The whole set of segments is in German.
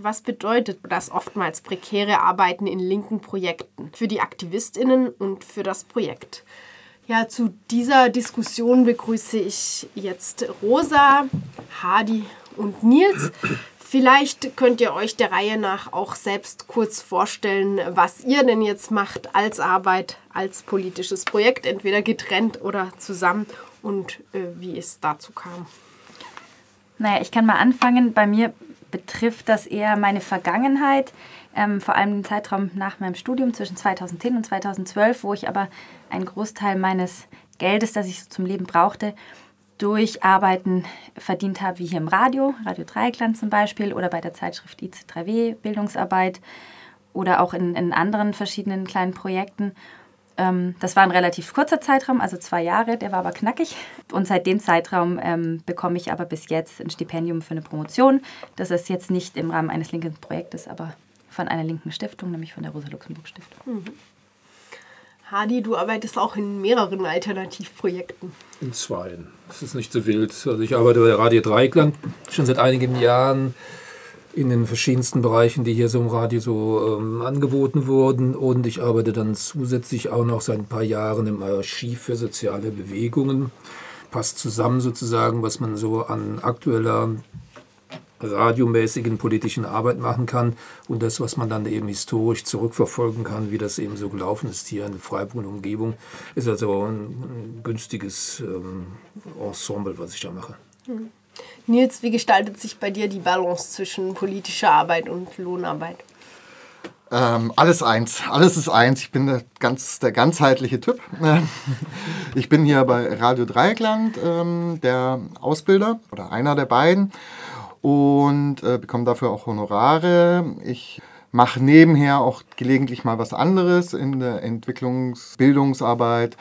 Was bedeutet das oftmals prekäre Arbeiten in linken Projekten für die Aktivistinnen und für das Projekt? Ja, zu dieser Diskussion begrüße ich jetzt Rosa, Hadi und Nils. Vielleicht könnt ihr euch der Reihe nach auch selbst kurz vorstellen, was ihr denn jetzt macht als Arbeit, als politisches Projekt, entweder getrennt oder zusammen und äh, wie es dazu kam. Naja, ich kann mal anfangen. Bei mir betrifft das eher meine Vergangenheit, ähm, vor allem den Zeitraum nach meinem Studium zwischen 2010 und 2012, wo ich aber einen Großteil meines Geldes, das ich so zum Leben brauchte, durch Arbeiten verdient habe, wie hier im Radio, Radio Dreieckland zum Beispiel, oder bei der Zeitschrift IC3W, Bildungsarbeit, oder auch in, in anderen verschiedenen kleinen Projekten. Ähm, das war ein relativ kurzer Zeitraum, also zwei Jahre, der war aber knackig. Und seit dem Zeitraum ähm, bekomme ich aber bis jetzt ein Stipendium für eine Promotion. Das ist jetzt nicht im Rahmen eines linken Projektes, aber von einer linken Stiftung, nämlich von der Rosa-Luxemburg-Stiftung. Mhm. Hadi, du arbeitest auch in mehreren Alternativprojekten. In zwei. Das ist nicht so wild. Also ich arbeite bei Radio Dreiklang schon seit einigen Jahren in den verschiedensten Bereichen, die hier so im Radio so ähm, angeboten wurden. Und ich arbeite dann zusätzlich auch noch seit ein paar Jahren im Archiv für soziale Bewegungen. Passt zusammen sozusagen, was man so an aktueller radiomäßigen politischen Arbeit machen kann und das, was man dann eben historisch zurückverfolgen kann, wie das eben so gelaufen ist hier in Freiburg und Umgebung, ist also ein, günstiges ähm, Ensemble, was ich da mache. Mhm. Nils, wie gestaltet sich bei dir die Balance zwischen politischer Arbeit und Lohnarbeit? Ähm, alles eins. Alles ist eins. Ich bin der, ganz, der ganzheitliche Typ. ich bin hier bei Radio Dreieckland ähm, der Ausbilder oder einer der beiden und äh, bekomme dafür auch Honorare. Ich mache nebenher auch gelegentlich mal was anderes in der Entwicklungs-, Bildungsarbeit.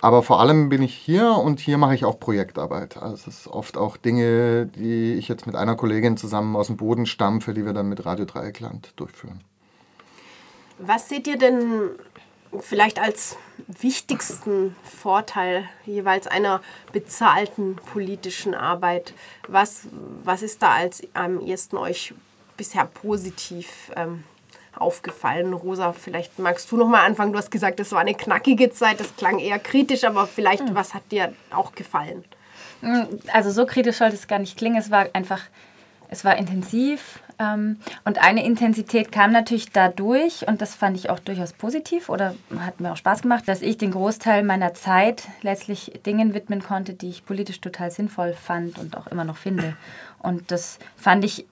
Aber vor allem bin ich hier und hier mache ich auch Projektarbeit. Also es ist oft auch Dinge, die ich jetzt mit einer Kollegin zusammen aus dem Boden stampfe, die wir dann mit Radio Dreieckland durchführen. Was seht ihr denn vielleicht als wichtigsten Vorteil jeweils einer bezahlten politischen Arbeit? Was, was ist da als am ehesten euch bisher positiv ähm, aufgefallen? Rosa, vielleicht magst du noch mal anfangen. Du hast gesagt, es war eine knackige Zeit, das klang eher kritisch, aber vielleicht, mhm. was hat dir auch gefallen? Hm, also so kritisch sollte es gar nicht klingen. Es war einfach, es war intensiv. Ähm, und eine Intensität kam natürlich dadurch, und das fand ich auch durchaus positiv oder hat mir auch Spaß gemacht, dass ich den Großteil meiner Zeit letztlich Dingen widmen konnte, die ich politisch total sinnvoll fand und auch immer noch finde. Und das fand ich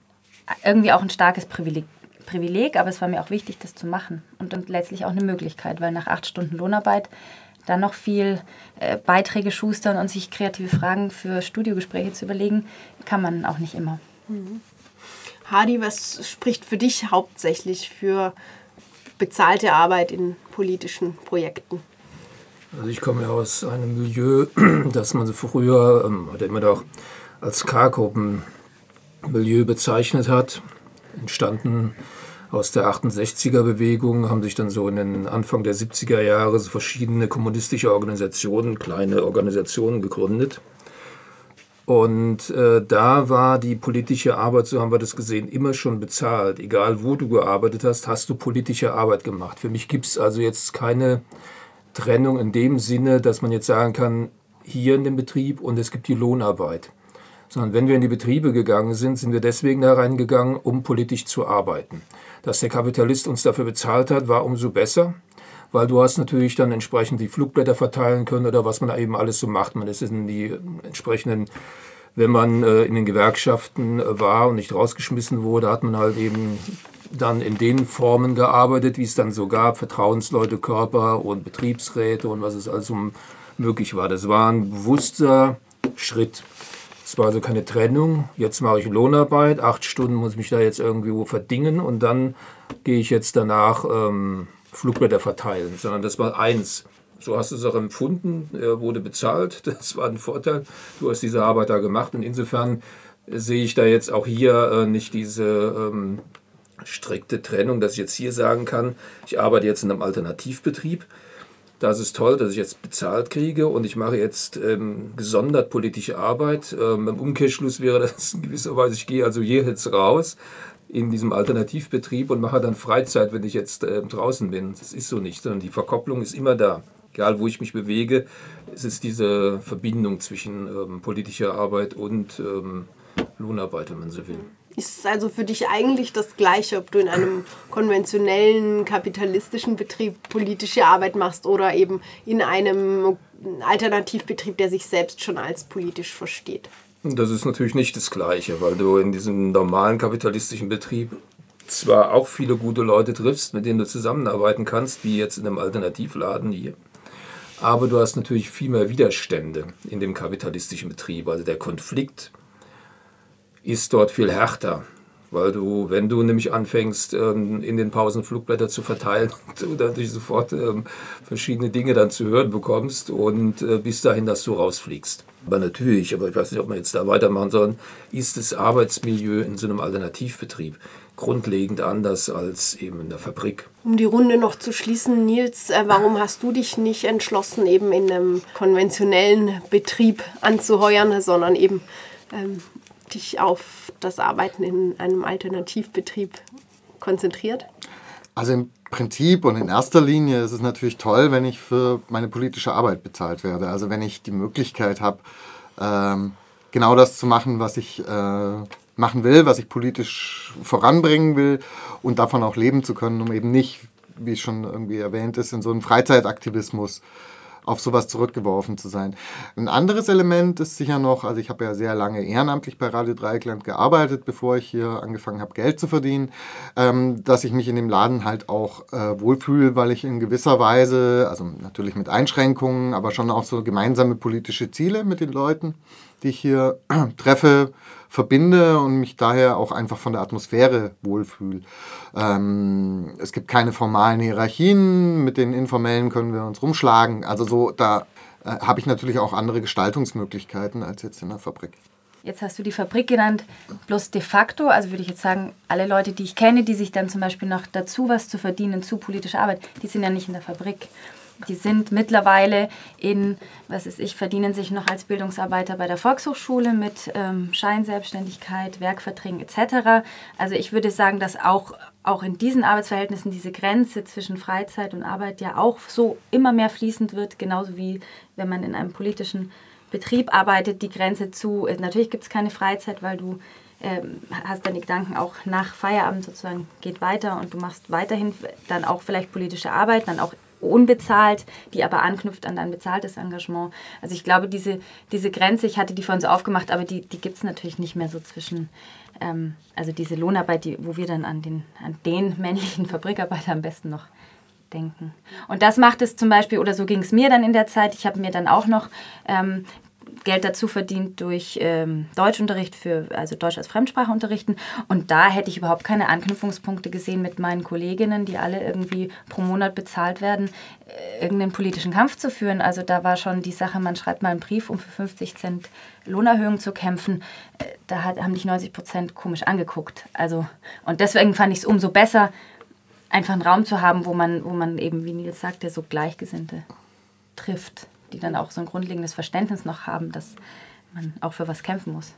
irgendwie auch ein starkes Privileg, Privileg, aber es war mir auch wichtig, das zu machen und, und letztlich auch eine Möglichkeit, weil nach acht Stunden Lohnarbeit dann noch viel äh, Beiträge schustern und sich kreative Fragen für Studiogespräche zu überlegen, kann man auch nicht immer. Mhm. Hadi, was spricht für dich hauptsächlich für bezahlte Arbeit in politischen Projekten? Also ich komme ja aus einem Milieu, das man so früher ähm, oder immer doch als K-Gruppen-Milieu bezeichnet hat. Entstanden aus der 68er Bewegung haben sich dann so in den Anfang der 70er Jahre so verschiedene kommunistische Organisationen, kleine Organisationen gegründet. Und äh, da war die politische Arbeit, so haben wir das gesehen, immer schon bezahlt. Egal wo du gearbeitet hast, hast du politische Arbeit gemacht. Für mich gibt es also jetzt keine Trennung in dem Sinne, dass man jetzt sagen kann, hier in dem Betrieb und es gibt die Lohnarbeit sondern wenn wir in die Betriebe gegangen sind, sind wir deswegen da reingegangen, um politisch zu arbeiten. Dass der Kapitalist uns dafür bezahlt hat, war umso besser, weil du hast natürlich dann entsprechend die Flugblätter verteilen können oder was man eben alles so macht. Man ist in die entsprechenden wenn man äh, in den Gewerkschaften war und nicht rausgeschmissen wurde, hat man halt eben dann in den Formen gearbeitet, wie es dann so gab, Vertrauensleute, Körper und Betriebsräte und was es also möglich war. Das war ein bewusster Schritt. Es war also keine Trennung. Jetzt mache ich Lohnarbeit, acht Stunden muss ich mich da jetzt irgendwo verdingen und dann gehe ich jetzt danach ähm, Flugblätter verteilen, sondern das war eins. So hast du es auch empfunden, er wurde bezahlt, das war ein Vorteil. Du hast diese Arbeit da gemacht und insofern sehe ich da jetzt auch hier äh, nicht diese ähm, strikte Trennung, dass ich jetzt hier sagen kann, ich arbeite jetzt in einem Alternativbetrieb das ist toll, dass ich jetzt bezahlt kriege und ich mache jetzt ähm, gesondert politische Arbeit. Ähm, Im Umkehrschluss wäre das in gewisser Weise, ich gehe also hier jetzt raus in diesem Alternativbetrieb und mache dann Freizeit, wenn ich jetzt äh, draußen bin. Das ist so nicht, sondern die Verkopplung ist immer da. Egal, wo ich mich bewege, es ist diese Verbindung zwischen ähm, politischer Arbeit und ähm, Lohnarbeit, wenn man so will. Ist also für dich eigentlich das Gleiche, ob du in einem konventionellen kapitalistischen Betrieb politische Arbeit machst oder eben in einem Alternativbetrieb, der sich selbst schon als politisch versteht? Das ist natürlich nicht das Gleiche, weil du in diesem normalen kapitalistischen Betrieb zwar auch viele gute Leute triffst, mit denen du zusammenarbeiten kannst, wie jetzt in einem Alternativladen hier. Aber du hast natürlich viel mehr Widerstände in dem kapitalistischen Betrieb. Also der Konflikt ist dort viel härter. Weil du, wenn du nämlich anfängst, ähm, in den Pausen Flugblätter zu verteilen, du dadurch sofort ähm, verschiedene Dinge dann zu hören bekommst und äh, bis dahin, dass du rausfliegst. Aber natürlich, aber ich weiß nicht, ob wir jetzt da weitermachen sollen, ist das Arbeitsmilieu in so einem Alternativbetrieb grundlegend anders als eben in der Fabrik. Um die Runde noch zu schließen, Nils, äh, warum hast du dich nicht entschlossen, eben in einem konventionellen Betrieb anzuheuern, sondern eben ähm, dich auf das Arbeiten in einem Alternativbetrieb konzentriert? Also im Prinzip und in erster Linie ist es natürlich toll, wenn ich für meine politische Arbeit bezahlt werde. Also wenn ich die Möglichkeit habe, ähm, genau das zu machen, was ich äh, machen will, was ich politisch voranbringen will und davon auch leben zu können, um eben nicht, wie schon irgendwie erwähnt ist, in so einen Freizeitaktivismus auf sowas zurückgeworfen zu sein. Ein anderes Element ist sicher noch, also ich habe ja sehr lange ehrenamtlich bei Radio Dreieckland gearbeitet, bevor ich hier angefangen habe, Geld zu verdienen, ähm, dass ich mich in dem Laden halt auch äh, wohlfühle, weil ich in gewisser Weise, also natürlich mit Einschränkungen, aber schon auch so gemeinsame politische Ziele mit den Leuten, die ich hier treffe, verbinde und mich daher auch einfach von der Atmosphäre wohlfühle. Ähm, es gibt keine formalen Hierarchien, mit den informellen können wir uns rumschlagen. Also so, da äh, habe ich natürlich auch andere Gestaltungsmöglichkeiten als jetzt in der Fabrik. Jetzt hast du die Fabrik genannt, bloß de facto, also würde ich jetzt sagen, alle Leute, die ich kenne, die sich dann zum Beispiel noch dazu was zu verdienen zu politischer Arbeit, die sind ja nicht in der Fabrik. Die sind mittlerweile in, was ist ich, verdienen sich noch als Bildungsarbeiter bei der Volkshochschule mit ähm, Scheinselbstständigkeit, Werkverträgen etc. Also ich würde sagen, dass auch, auch in diesen Arbeitsverhältnissen diese Grenze zwischen Freizeit und Arbeit ja auch so immer mehr fließend wird, genauso wie wenn man in einem politischen Betrieb arbeitet, die Grenze zu, äh, natürlich gibt es keine Freizeit, weil du ähm, hast deine Gedanken auch nach Feierabend sozusagen geht weiter und du machst weiterhin dann auch vielleicht politische Arbeit, dann auch unbezahlt, die aber anknüpft an dein bezahltes Engagement. Also ich glaube, diese, diese Grenze, ich hatte die vorhin so aufgemacht, aber die, die gibt es natürlich nicht mehr so zwischen, ähm, also diese Lohnarbeit, die, wo wir dann an den, an den männlichen Fabrikarbeiter am besten noch denken. Und das macht es zum Beispiel, oder so ging es mir dann in der Zeit, ich habe mir dann auch noch ähm, Geld dazu verdient durch ähm, Deutschunterricht für, also Deutsch als Fremdsprache unterrichten. Und da hätte ich überhaupt keine Anknüpfungspunkte gesehen mit meinen Kolleginnen, die alle irgendwie pro Monat bezahlt werden, äh, irgendeinen politischen Kampf zu führen. Also da war schon die Sache, man schreibt mal einen Brief, um für 50 Cent Lohnerhöhung zu kämpfen. Äh, da hat, haben dich 90 Prozent komisch angeguckt. Also, und deswegen fand ich es umso besser, einfach einen Raum zu haben, wo man, wo man eben, wie Nils sagte, so Gleichgesinnte trifft die dann auch so ein grundlegendes Verständnis noch haben, dass man auch für was kämpfen muss.